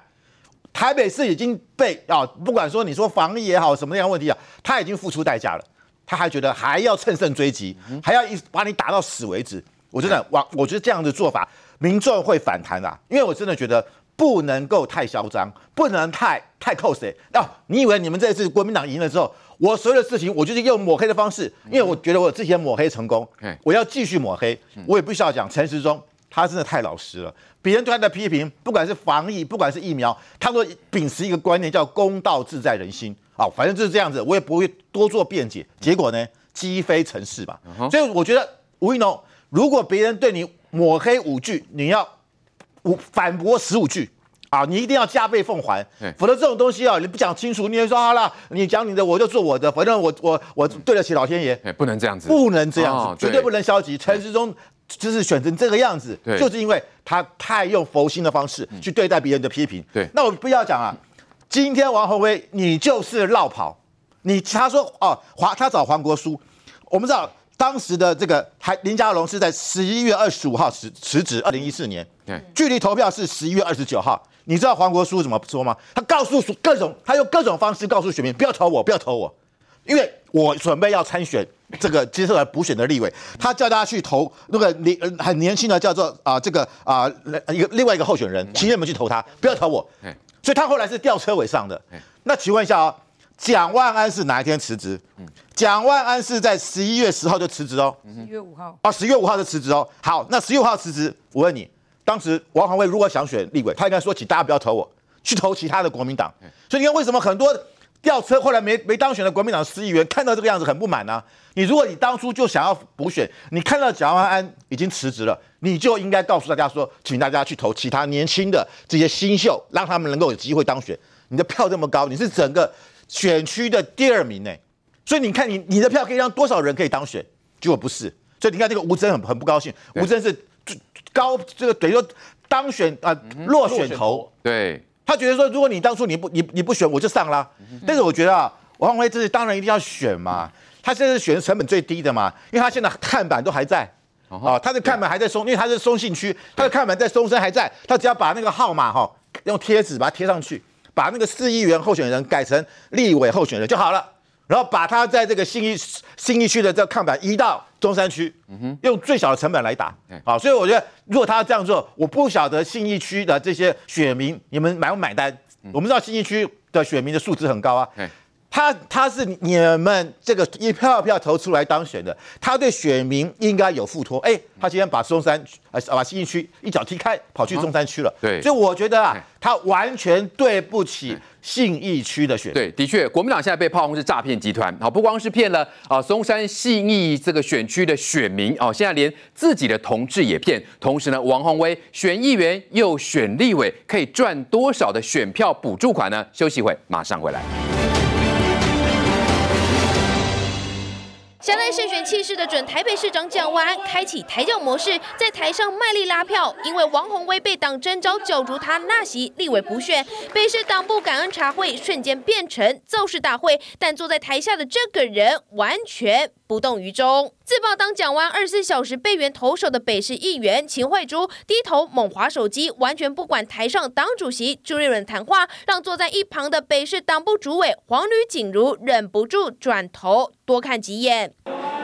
台北市已经被啊，不管说你说防疫也好，什么样问题啊，他已经付出代价了，他还觉得还要乘胜追击，还要一把你打到死为止。我真的，我我觉得这样的做法，民众会反弹啊，因为我真的觉得。不能够太嚣张，不能太太扣谁。哦，你以为你们这次国民党赢了之后，我所有的事情我就是用抹黑的方式，因为我觉得我之前抹黑成功，我要继续抹黑。我也不需要讲陈时中，他真的太老实了。别人对他的批评，不管是防疫，不管是疫苗，他都秉持一个观念叫公道自在人心啊，反正就是这样子，我也不会多做辩解。结果呢，积非成是吧？所以我觉得吴怡农，如果别人对你抹黑五句，你要。反驳十五句啊！你一定要加倍奉还，否则这种东西啊，你不讲清楚，你也说好了，你讲你的，我就做我的，反正我我我对得起老天爷，不能这样子，不能这样子，哦、绝对不能消极。陈时中就是选成这个样子，就是因为他太用佛心的方式去对待别人的批评。对，那我不要讲啊，今天王鸿威你就是绕跑，你他说哦，华他找黄国书，我们知道。当时的这个还林佳龙是在十一月二十五号辞辞职，二零一四年，距离投票是十一月二十九号。你知道黄国书怎么说吗？他告诉各种，他用各种方式告诉选民，不要投我，不要投我，因为我准备要参选这个接下来补选的立委。他叫大家去投那个年很年轻的叫做啊这个啊一个另外一个候选人，请你们去投他，不要投我。所以他后来是吊车尾上的。那请问一下啊？蒋万安是哪一天辞职？蒋万安是在十一月十号就辞职哦。十一月五号啊，十月五号就辞职哦。好，那十月五号辞职，我问你，当时王宏威如果想选立委，他应该说，请大家不要投我，去投其他的国民党。所以你看，为什么很多吊车后来没没当选的国民党市议员看到这个样子很不满呢？你如果你当初就想要补选，你看到蒋万安已经辞职了，你就应该告诉大家说，请大家去投其他年轻的这些新秀，让他们能够有机会当选。你的票这么高，你是整个。选区的第二名呢，所以你看你你的票可以让多少人可以当选？结果不是，所以你看这个吴峥很很不高兴，吴峥是高这个等于说当选啊、呃、落选头，对，他觉得说如果你当初你不你你不选我就上啦，但是我觉得啊王鸿薇这是当然一定要选嘛，他现在是选成本最低的嘛，因为他现在看板都还在。啊，他的看板还在松，因为他是松信区，他的看板在松山还在，他只要把那个号码哈用贴纸把它贴上去。把那个市议员候选人改成立委候选人就好了，然后把他在这个新义新义区的这个看板移到中山区，用最小的成本来打，好，所以我觉得如果他要这样做，我不晓得信义区的这些选民你们买不买单？我们知道信义区的选民的素质很高啊。他他是你们这个一票一票投出来当选的，他对选民应该有付托。哎，他今天把中山呃把信义区一脚踢开，跑去中山区了。对，所以我觉得啊，他完全对不起信义区的选民。对，的确，国民党现在被炮轰是诈骗集团。好，不光是骗了啊松山信义这个选区的选民哦，现在连自己的同志也骗。同时呢，王宏威选议员又选立委，可以赚多少的选票补助款呢？休息会，马上回来。相当胜选气势的准台北市长蒋万安开启抬轿模式，在台上卖力拉票，因为王宏威被党征召角逐他纳席立委补选，北市党部感恩茶会瞬间变成造势大会，但坐在台下的这个人完全不动于衷。自曝当蒋万安二十四小时备援投手的北市议员秦惠珠低头猛滑手机，完全不管台上党主席朱立伦谈话，让坐在一旁的北市党部主委黄吕锦如忍不住转头多看几眼。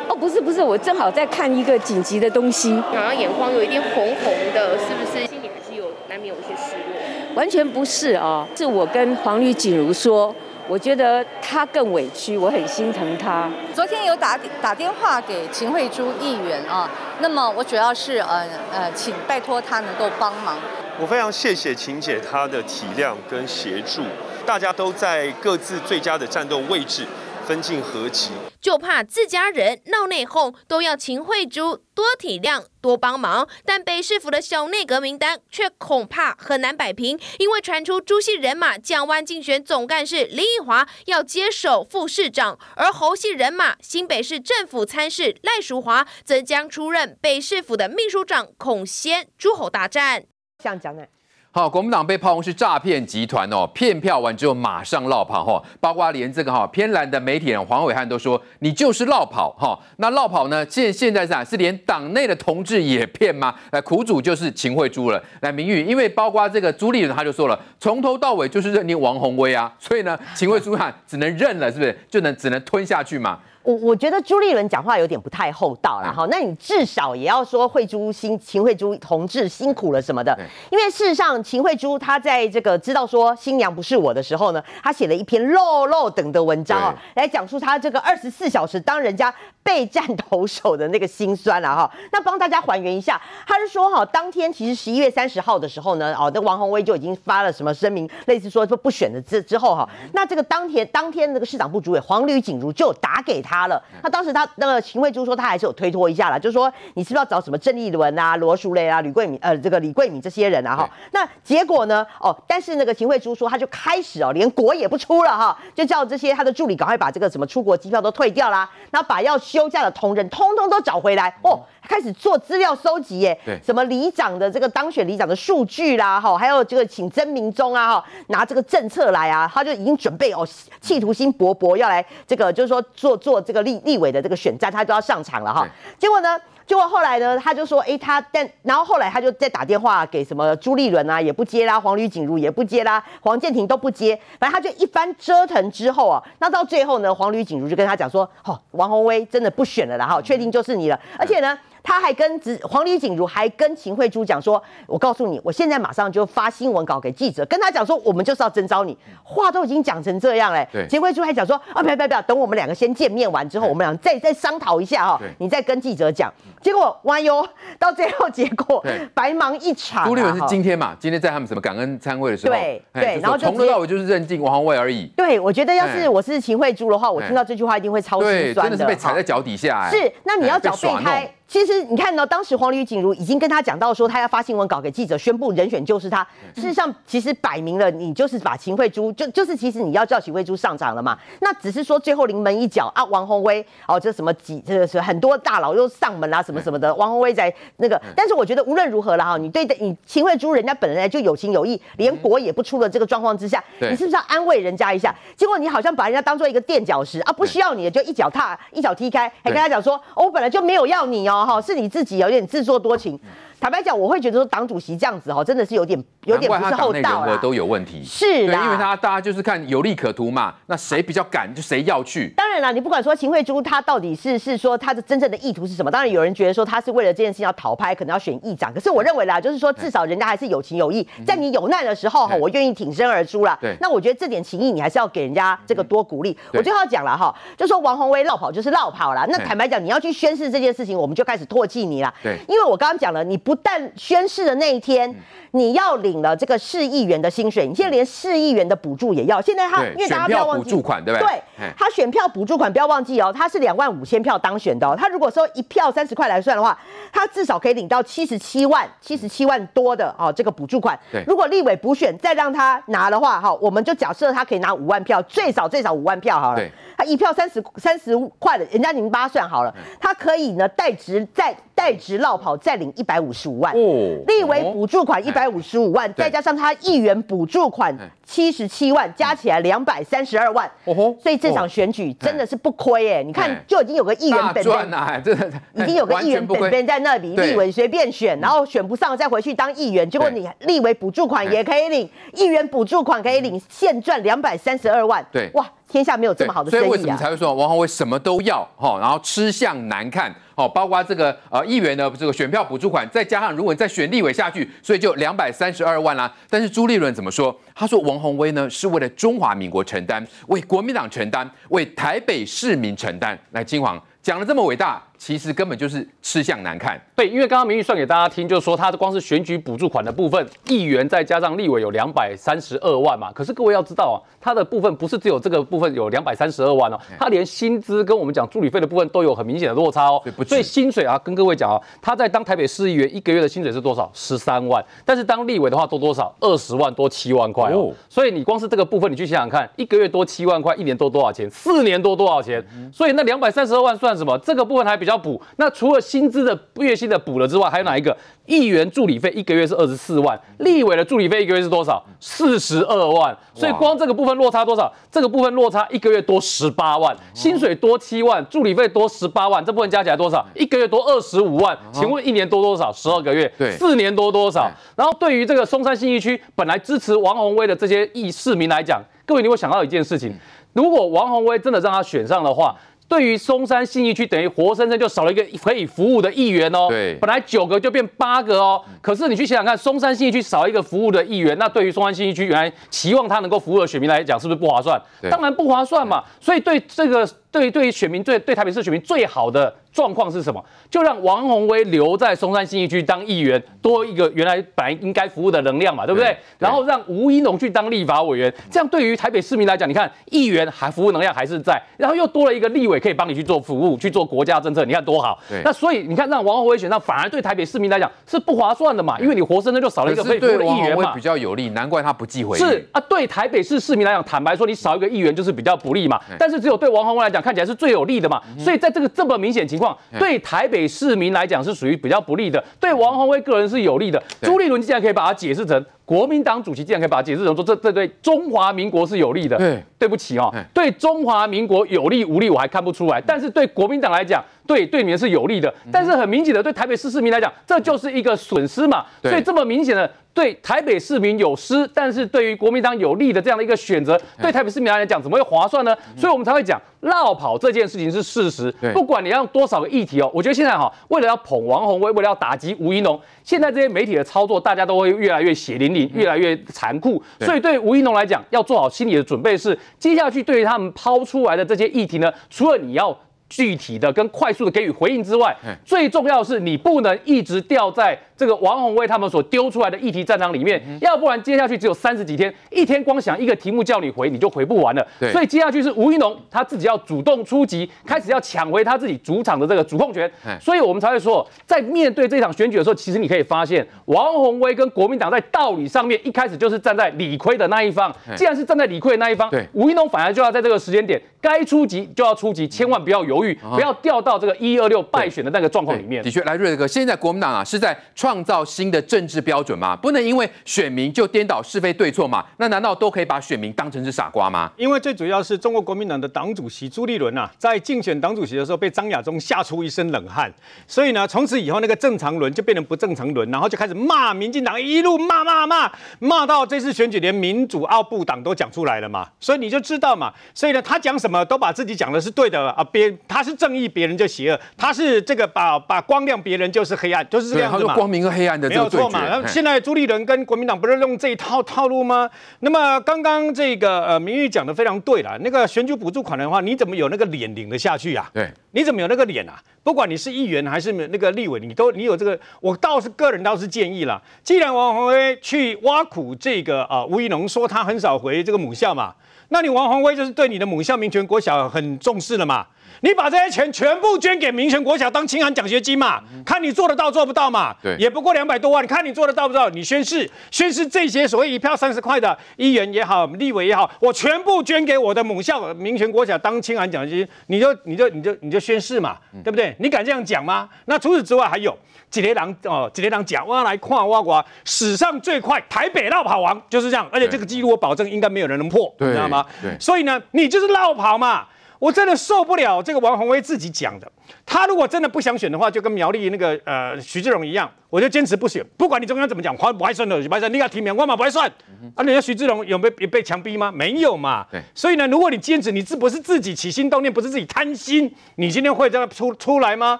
哦不是不是，我正好在看一个紧急的东西，好像眼眶有一点红红的，是不是心里还是有难免有一些失落？完全不是啊，是我跟黄吕锦如说。我觉得他更委屈，我很心疼他。昨天有打打电话给秦惠珠议员啊，那么我主要是呃呃，请拜托他能够帮忙。我非常谢谢秦姐她的体谅跟协助，大家都在各自最佳的战斗位置。分进合击，就怕自家人闹内讧，都要秦惠珠多体谅、多帮忙。但北市府的小内阁名单却恐怕很难摆平，因为传出朱系人马蒋湾竞选总干事林奕华要接手副市长，而侯系人马新北市政府参事赖淑华则将出任北市府的秘书长，恐掀诸侯大战。像讲的。好，国民党被炮轰是诈骗集团哦，骗票完之后马上落跑哈，包括连这个哈偏蓝的媒体人黄伟汉都说你就是落跑哈。那落跑呢？现现在是啊，是连党内的同志也骗吗？来，苦主就是秦惠珠了。来，明玉，因为包括这个朱立伦他就说了，从头到尾就是认定王鸿薇啊，所以呢，秦惠珠哈只能认了，是不是？就能只能吞下去嘛？我我觉得朱立伦讲话有点不太厚道了哈，那你至少也要说慧珠辛秦慧珠同志辛苦了什么的，因为事实上秦慧珠她在这个知道说新娘不是我的时候呢，她写了一篇漏漏等的文章啊，来讲述她这个二十四小时当人家备战投手的那个心酸了哈。那帮大家还原一下，他是说哈，当天其实十一月三十号的时候呢，哦，那王宏威就已经发了什么声明，类似说说不选的之之后哈，那这个当天当天那个市长部主委黄吕锦如就打给他。了，那当时他那个秦慧珠说他还是有推脱一下了，就是说你是不是要找什么郑丽伦啊、罗淑蕾啊、吕桂敏呃这个李桂敏这些人啊哈？那结果呢？哦，但是那个秦慧珠说他就开始哦，连国也不出了哈，就叫这些他的助理赶快把这个什么出国机票都退掉啦，然后把要休假的同仁通通都找回来哦，开始做资料收集耶，对，什么里长的这个当选里长的数据啦哈，还有这个请曾明忠啊哈，拿这个政策来啊，他就已经准备哦，企图心勃勃要来这个就是说做做。这个立立委的这个选战，他都要上场了哈。结果呢，结果后来呢，他就说，哎，他但然后后来他就再打电话给什么朱立伦啊，也不接啦；黄吕锦如也不接啦；黄建廷都不接。反正他就一番折腾之后啊，那到最后呢，黄吕锦如就跟他讲说，哦，王宏威真的不选了啦，哈，确定就是你了，而且呢。他还跟直黄丽锦如还跟秦慧珠讲说：“我告诉你，我现在马上就发新闻稿给记者，跟他讲说，我们就是要征召你。话都已经讲成这样嘞。对，秦慧珠还讲说：啊，不要不要不要，等我们两个先见面完之后，我们俩再再商讨一下哈，你再跟记者讲。结果哇哟，到最后结果白忙一场。朱立伦是今天嘛？今天在他们什么感恩餐会的时候，对对，然后从头到尾就是认定王鸿薇而已。对，我觉得要是我是秦慧珠的话，我听到这句话一定会超心酸的，真的是被踩在脚底下。是，那你要找备胎。其实你看到当时黄吕锦如已经跟他讲到说，他要发新闻稿给记者宣布人选就是他。事实上，其实摆明了你就是把秦慧珠就就是其实你要叫秦慧珠上场了嘛。那只是说最后临门一脚啊，王宏威哦，这什么几这个是很多大佬又上门啊什么什么的，王宏威在那个。但是我觉得无论如何了哈，你对的你秦慧珠人家本来就有情有义，连国也不出的这个状况之下，你是不是要安慰人家一下？结果你好像把人家当做一个垫脚石啊，不需要你的就一脚踏一脚踢开，还跟他讲说，哦，我本来就没有要你哦。哈，是你自己有点自作多情。坦白讲，我会觉得说党主席这样子哈，真的是有点有点不是厚道了。都有问题。是对，因为他大家就是看有利可图嘛，那谁比较敢就谁要去。当然了，你不管说秦慧珠她到底是是说她的真正的意图是什么？当然有人觉得说她是为了这件事情要讨拍，可能要选议长。可是我认为啦，就是说至少人家还是有情有义，在你有难的时候哈，我愿意挺身而出啦。对。那我觉得这点情谊你还是要给人家这个多鼓励。我最后要讲了哈，就说王宏威绕跑就是绕跑了。那坦白讲，你要去宣誓这件事情，我们就开始唾弃你了。对。因为我刚刚讲了，你不但宣誓。的那一天，你要领了这个市议员的薪水，你现在连市议员的补助也要。现在他因为大家不要忘记，补助款对不对？对，他选票补助款不要忘记哦，他是两万五千票当选的哦。他如果说一票三十块来算的话，他至少可以领到七十七万、七十七万多的哦这个补助款。对，如果立委补选再让他拿的话，哈，我们就假设他可以拿五万票，最少最少五万票好了。对，他一票三十三十块的，人家您八算好了，他可以呢代职再代职落跑再领一百五十五万。哦。立委补助款一百五十五万，再加上他议员补助款七十七万，加起来两百三十二万。哦吼！所以这场选举真的是不亏哎！你看，就已经有个议员本本，[LAUGHS] 已经有个议员本本在那里，立委随便选，然后选不上再回去当议员，结果你立委补助款也可以领，议员补助款可以领，现赚两百三十二万。对，哇！天下没有这么好的生意啊。所以为什么才会说王宏威什么都要哈，然后吃相难看哦，包括这个呃议员的这个选票补助款，再加上如果你再选立委下去，所以就两百三十二万啦。但是朱立伦怎么说？他说王宏威呢是为了中华民国承担，为国民党承担，为台北市民承担。来，金黄讲的这么伟大。其实根本就是吃相难看。对，因为刚刚明玉算给大家听，就是说他的光是选举补助款的部分，议员再加上立委有两百三十二万嘛。可是各位要知道啊，他的部分不是只有这个部分有两百三十二万哦，他连薪资跟我们讲助理费的部分都有很明显的落差哦。所以薪水啊，跟各位讲啊，他在当台北市议员一个月的薪水是多少？十三万。但是当立委的话多多少？二十万多七万块哦。所以你光是这个部分，你去想想看，一个月多七万块，一年多多少钱？四年多多少钱？所以那两百三十二万算什么？这个部分还比较补。那除了薪资的月薪的补了之外，还有哪一个？议员助理费一个月是二十四万，立委的助理费一个月是多少？四十二万。所以光这个部分落差多少？这个部分落差一个月多十八万，薪水多七万，助理费多十八万，这部分加起来多少？一个月多二十五万。请问一年多多少？十二个月。对，四年多多少？然后对于这个松山信义区本来支持王宏威的这些议市民来讲，各位你会想到一件事情：如果王宏威真的让他选上的话。对于松山信义区，等于活生生就少了一个可以服务的议员哦。对，本来九个就变八个哦。可是你去想想看，松山信义区少一个服务的议员，那对于松山信义区原来期望他能够服务的选民来讲，是不是不划算？当然不划算嘛。所以对这个。对于，对于选民最对台北市选民最好的状况是什么？就让王宏威留在松山新义区当议员，多一个原来本来应该服务的能量嘛，对不对？对，然后让吴一农去当立法委员，这样对于台北市民来讲，你看议员还服务能量还是在，然后又多了一个立委可以帮你去做服务，去做国家政策，你看多好。那所以你看让王宏威选上，反而对台北市民来讲是不划算的嘛，因为你活生生就少了一个可以服务的议员嘛。比较有利，难怪他不忌讳。是啊，对台北市市民来讲，坦白说，你少一个议员就是比较不利嘛。但是只有对王宏威来讲，看起来是最有利的。嘛，所以在这个这么明显情况，对台北市民来讲是属于比较不利的，对王宏威个人是有利的。朱立伦竟然可以把它解释成。国民党主席竟然可以把它解释成说，这这对中华民国是有利的。对，对不起哦，对中华民国有利无利我还看不出来，但是对国民党来讲，对对你们是有利的。但是很明显的，对台北市市民来讲，这就是一个损失嘛。所以这么明显的对台北市民有失，但是对于国民党有利的这样的一个选择，对台北市民来讲怎么会划算呢？所以我们才会讲绕跑这件事情是事实。不管你要用多少个议题哦，我觉得现在哈，为了要捧王宏威，为了要打击吴怡农，现在这些媒体的操作，大家都会越来越血淋。越来越残酷，所以对吴怡农来讲，要做好心理的准备，是接下去对于他们抛出来的这些议题呢，除了你要。具体的跟快速的给予回应之外，最重要的是你不能一直掉在这个王宏威他们所丢出来的议题战场里面，要不然接下去只有三十几天，一天光想一个题目叫你回，你就回不完了。所以接下去是吴一农他自己要主动出击，开始要抢回他自己主场的这个主控权。所以我们才会说，在面对这场选举的时候，其实你可以发现，王宏威跟国民党在道理上面一开始就是站在理亏的那一方。既然是站在理亏的那一方，吴一农反而就要在这个时间点该出击就要出击，千万不要犹豫。不要掉到这个一二六败选的那个状况里面。的确，来瑞德哥，现在国民党啊是在创造新的政治标准嘛？不能因为选民就颠倒是非对错嘛？那难道都可以把选民当成是傻瓜吗？因为最主要是中国国民党的党主席朱立伦啊，在竞选党主席的时候被张亚中吓出一身冷汗，所以呢，从此以后那个正常轮就变成不正常轮，然后就开始骂民进党，一路骂骂骂，骂到这次选举连民主奥部党都讲出来了嘛，所以你就知道嘛，所以呢，他讲什么都把自己讲的是对的啊，别他是正。义别人就邪恶，他是这个把把光亮别人就是黑暗，就是这样子嘛。光明和黑暗的没有错嘛。现在朱立伦跟国民党不是用这一套套路吗？那么刚刚这个呃明玉讲的非常对了，那个选举补助款的话，你怎么有那个脸领得下去啊？对，你怎么有那个脸啊？不管你是议员还是那个立委，你都你有这个，我倒是个人倒是建议了，既然王宏威去挖苦这个啊吴怡农说他很少回这个母校嘛，那你王宏威就是对你的母校民权国小很重视了嘛？你把这些钱全部捐给民权国小当清寒奖学金嘛？看你做得到做不到嘛？对，也不过两百多万，看你做得到不到？你宣誓，宣誓这些所谓一票三十块的议员也好，立委也好，我全部捐给我的母校民权国小当清寒奖学金，你就你就你就你就宣誓嘛，对不对？你敢这样讲吗？那除此之外还有几列郎哦，几列郎讲我来跨挖瓜，史上最快台北落跑王就是这样，而且这个记录我保证应该没有人能破，你知道吗？对，所以呢，你就是落跑嘛。我真的受不了这个王宏威自己讲的。他如果真的不想选的话，就跟苗栗那个呃徐志荣一样，我就坚持不选。不管你中央怎么讲，我不爱算的，不爱算，你要提名我嘛不爱算。啊，人家徐志荣有没有被强逼吗？没有嘛。对。所以呢，如果你坚持，你是不是自己起心动念，不是自己贪心，你今天会这样出出来吗？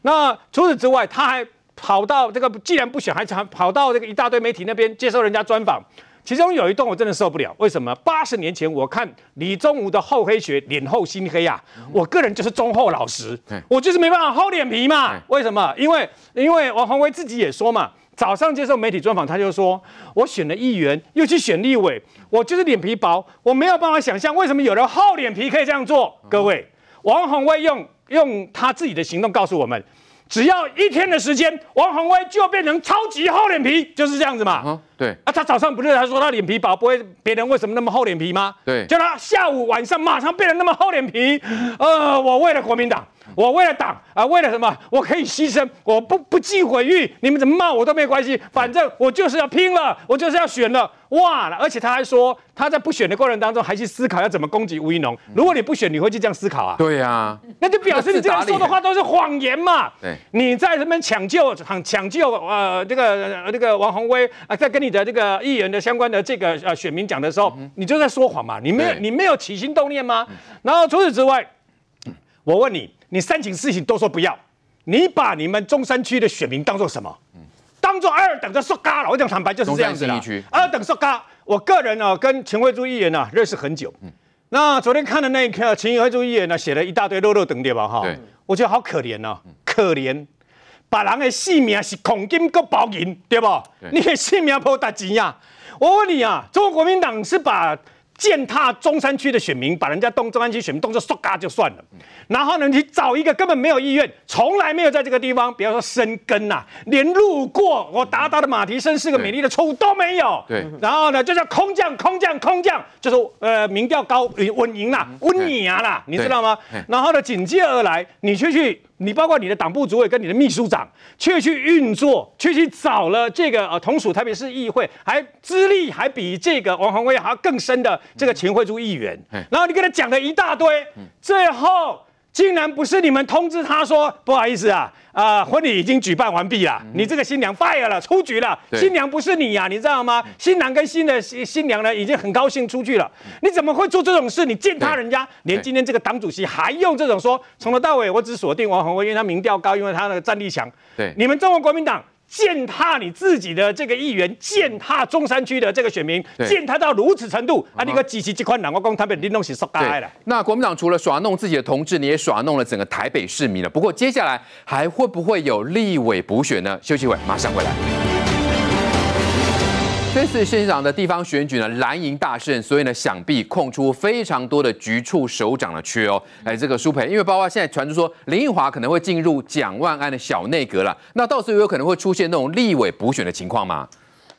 那除此之外，他还跑到这个，既然不选，还还跑到这个一大堆媒体那边接受人家专访。其中有一段我真的受不了，为什么？八十年前我看李宗吾的厚黑学，脸厚心黑啊，我个人就是忠厚老实，我就是没办法厚脸皮嘛。为什么？因为因为王宏威自己也说嘛，早上接受媒体专访，他就说我选了议员，又去选立委，我就是脸皮薄，我没有办法想象为什么有人厚脸皮可以这样做。各位，王宏威用用他自己的行动告诉我们。只要一天的时间，王宏威就变成超级厚脸皮，就是这样子嘛。对啊，他早上不是他说他脸皮薄，不会别人为什么那么厚脸皮吗？对，叫他下午晚上马上变得那么厚脸皮。呃，我为了国民党。我为了党啊，为了什么？我可以牺牲，我不不计毁誉，你们怎么骂我都没关系，反正我就是要拼了，我就是要选了，哇！而且他还说他在不选的过程当中还去思考要怎么攻击吴怡农。如果你不选，你会去这样思考啊？对呀，那就表示你这样说的话都是谎言嘛。对，你在这边抢救抢抢救呃这个这个王宏威啊，在跟你的这个议员的相关的这个呃选民讲的时候，你就在说谎嘛？你没有你没有起心动念吗？然后除此之外，我问你。你三请四请都说不要，你把你们中山区的选民当做什么？当做二等的塑胶了。我讲坦白就是这样子了。二等塑胶。我个人呢、啊，跟秦惠珠议员呢、啊、认识很久。那昨天看的那一刻，秦惠珠议员呢写了一大堆肉肉等对吧？哈，我觉得好可怜哦，可怜，把人的性命是恐金跟包银，对不？你的性命不值钱呀？我问你啊，中国国民党是把。践踏中山区的选民，把人家东中山区选民当作塑嘎就算了，然后呢，你找一个根本没有意愿，从来没有在这个地方，比方说生根呐、啊，连路过我达达的马蹄声是个美丽的错误都没有。对，然后呢，就叫空降，空降，空降，就是呃民调高稳赢啦，稳赢啦，你知道吗？然后呢，紧接而来，你却去。你包括你的党部主委跟你的秘书长，却去运作，却去找了这个呃同属台北市议会，还资历还比这个王宏威还要更深的这个秦惠珠议员，然后你跟他讲了一大堆，最后。竟然不是你们通知他说不好意思啊，啊、呃、婚礼已经举办完毕了，嗯、你这个新娘 fire 了，出局了，新娘不是你呀、啊，你知道吗？新郎跟新的新新娘呢已经很高兴出去了，你怎么会做这种事？你践踏人家，连今天这个党主席还用这种说，从头到尾我只锁定王宏威，因为他民调高，因为他那个战力强。对，你们中国国民党。践踏你自己的这个议员，践踏中山区的这个选民，践踏到如此程度，啊，你个几级几款人，我讲台北你东西说大了。那国民党除了耍弄自己的同志，你也耍弄了整个台北市民了。不过接下来还会不会有立委补选呢？休息会，马上回来。这次县长的地方选举呢，蓝营大胜，所以呢，想必空出非常多的局处首长的缺哦。哎，这个苏培，因为包括现在传出说林奕华可能会进入蒋万安的小内阁了，那到时候有可能会出现那种立委补选的情况吗？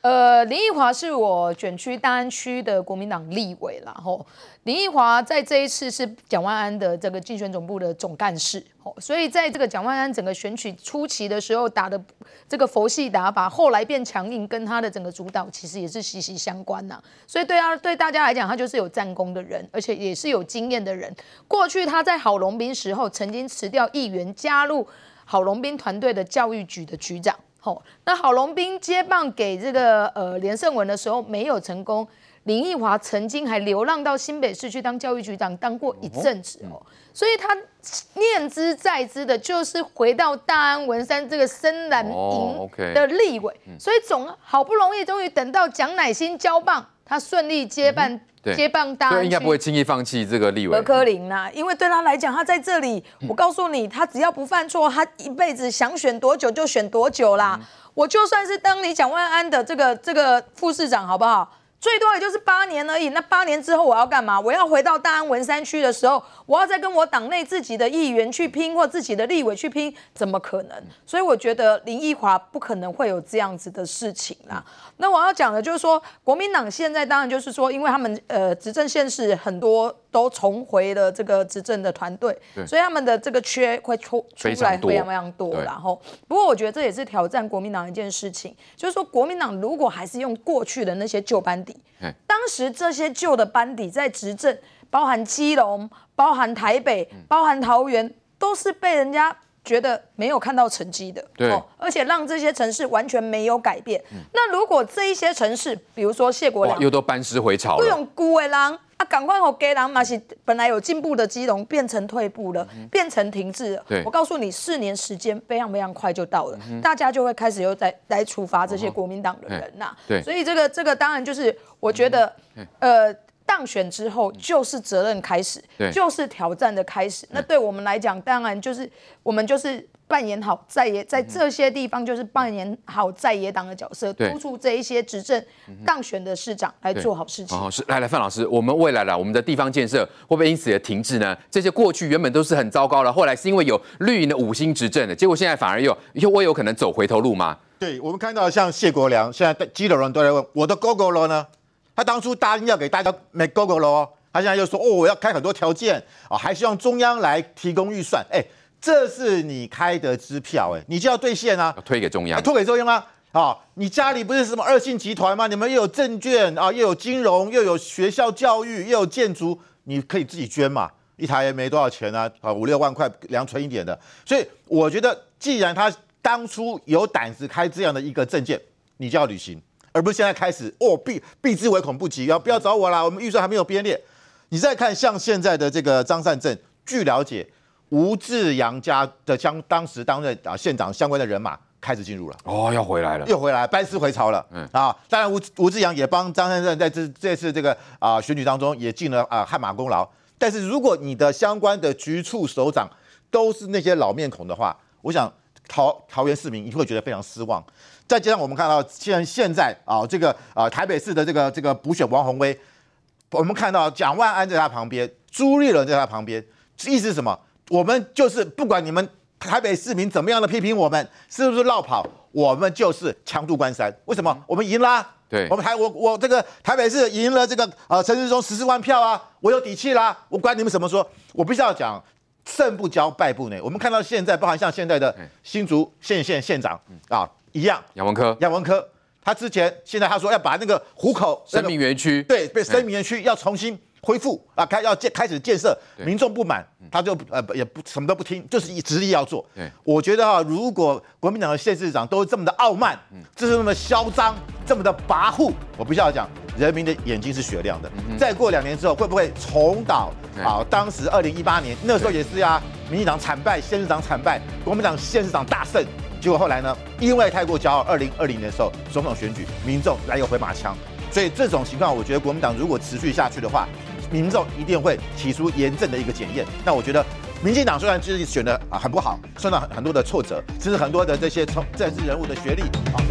呃，林奕华是我选区大安区的国民党立委啦。吼，林奕华在这一次是蒋万安的这个竞选总部的总干事，吼，所以在这个蒋万安整个选举初期的时候打的这个佛系打法，后来变强硬，跟他的整个主导其实也是息息相关呐。所以对啊，对大家来讲，他就是有战功的人，而且也是有经验的人。过去他在郝龙斌时候曾经辞掉议员，加入郝龙斌团队的教育局的局长。好，那郝龙斌接棒给这个呃连胜文的时候没有成功，林奕华曾经还流浪到新北市去当教育局长，当过一阵子哦，所以他念之在之的就是回到大安文山这个深蓝营的立委，所以总好不容易终于等到蒋乃新交棒，他顺利接办。接棒大安，应该不会轻易放弃这个立委何科林呐，因为对他来讲，他在这里，我告诉你，他只要不犯错，他一辈子想选多久就选多久啦。我就算是当你蒋万安的这个这个副市长，好不好？最多也就是八年而已。那八年之后我要干嘛？我要回到大安文山区的时候，我要再跟我党内自己的议员去拼，或自己的立委去拼，怎么可能？所以我觉得林奕华不可能会有这样子的事情啦。那我要讲的就是说，国民党现在当然就是说，因为他们呃执政县市很多都重回了这个执政的团队，所以他们的这个缺会出出来非常非常多。然后，不过我觉得这也是挑战国民党一件事情，就是说国民党如果还是用过去的那些旧班底，当时这些旧的班底在执政。包含基隆，包含台北、包含桃园，都是被人家觉得没有看到成绩的。对、哦，而且让这些城市完全没有改变。嗯、那如果这一些城市，比如说谢国梁，又都班师回朝了，不用孤为狼。赶快和给人嘛是本来有进步的基隆变成退步了，嗯、变成停滞了。我告诉你，四年时间非常非常快就到了，嗯、大家就会开始又在来处罚这些国民党的人呐、啊。对，所以这个这个当然就是我觉得，嗯、呃，当选之后就是责任开始，就是挑战的开始。那对我们来讲，当然就是我们就是。扮演好在野，在这些地方就是扮演好在野党的角色，督促这一些执政当选的市长来做好事情。哦，是来来，范老师，我们未来了，我们的地方建设会不会因此而停滞呢？这些过去原本都是很糟糕的，后来是因为有绿营的五星执政的，结果现在反而又又会有可能走回头路吗？对，我们看到像谢国良，现在基隆人都在问我的 Gogoro 呢？他当初答应要给大家买 Gogoro，他现在又说哦，我要开很多条件啊，还希望中央来提供预算，哎。这是你开的支票，哎，你就要兑现啊，推给中央，推给中央啊，啊，你家里不是什么二信集团吗？你们又有证券啊，又有金融，又有学校教育，又有建筑，你可以自己捐嘛，一台也没多少钱啊，啊，五六万块，良存一点的。所以我觉得，既然他当初有胆子开这样的一个证件，你就要履行，而不是现在开始哦，避避之唯恐不及，要不要找我啦？我们预算还没有编列。你再看像现在的这个张善政，据了解。吴志阳家的相当时担任啊县长相关的人马开始进入了哦，要回来了，又回来，班师回朝了。嗯啊，当然吴吴志阳也帮张善政在这这次这个啊选举当中也尽了啊汗马功劳。但是如果你的相关的局处首长都是那些老面孔的话，我想桃桃园市民一定会觉得非常失望。再加上我们看到现现在啊这个啊台北市的这个这个补选王宏威，我们看到蒋万安在他旁边，朱立伦在他旁边，意思是什么？我们就是不管你们台北市民怎么样的批评我们，是不是绕跑，我们就是强渡关山。为什么？我们赢啦！对，我们台我我这个台北市赢了这个呃陈时中十四万票啊，我有底气啦！我管你们怎么说，我必须要讲胜不骄败不馁。我们看到现在，包含像现在的新竹县县县长啊一样，杨文科，杨文科，他之前现在他说要把那个虎口生命园区，对，被生命园区要重新。恢复啊，开要建开始建设，民众不满，他就呃也不什么都不听，就是以执意要做。对，我觉得哈，如果国民党的县市长都这么的傲慢，嗯，就是那么嚣张，这么的跋扈，我必须要讲，人民的眼睛是雪亮的。再过两年之后，会不会重蹈啊？当时二零一八年那时候也是呀，民进党惨败，县市长惨败，国民党县市长大胜，结果后来呢，因为太过骄傲，二零二零年的时候总统选举，民众来个回马枪，所以这种情况，我觉得国民党如果持续下去的话。民众一定会提出严正的一个检验。那我觉得，民进党虽然自己选的啊很不好，受到很很多的挫折，甚至很多的这些从政治人物的学历啊。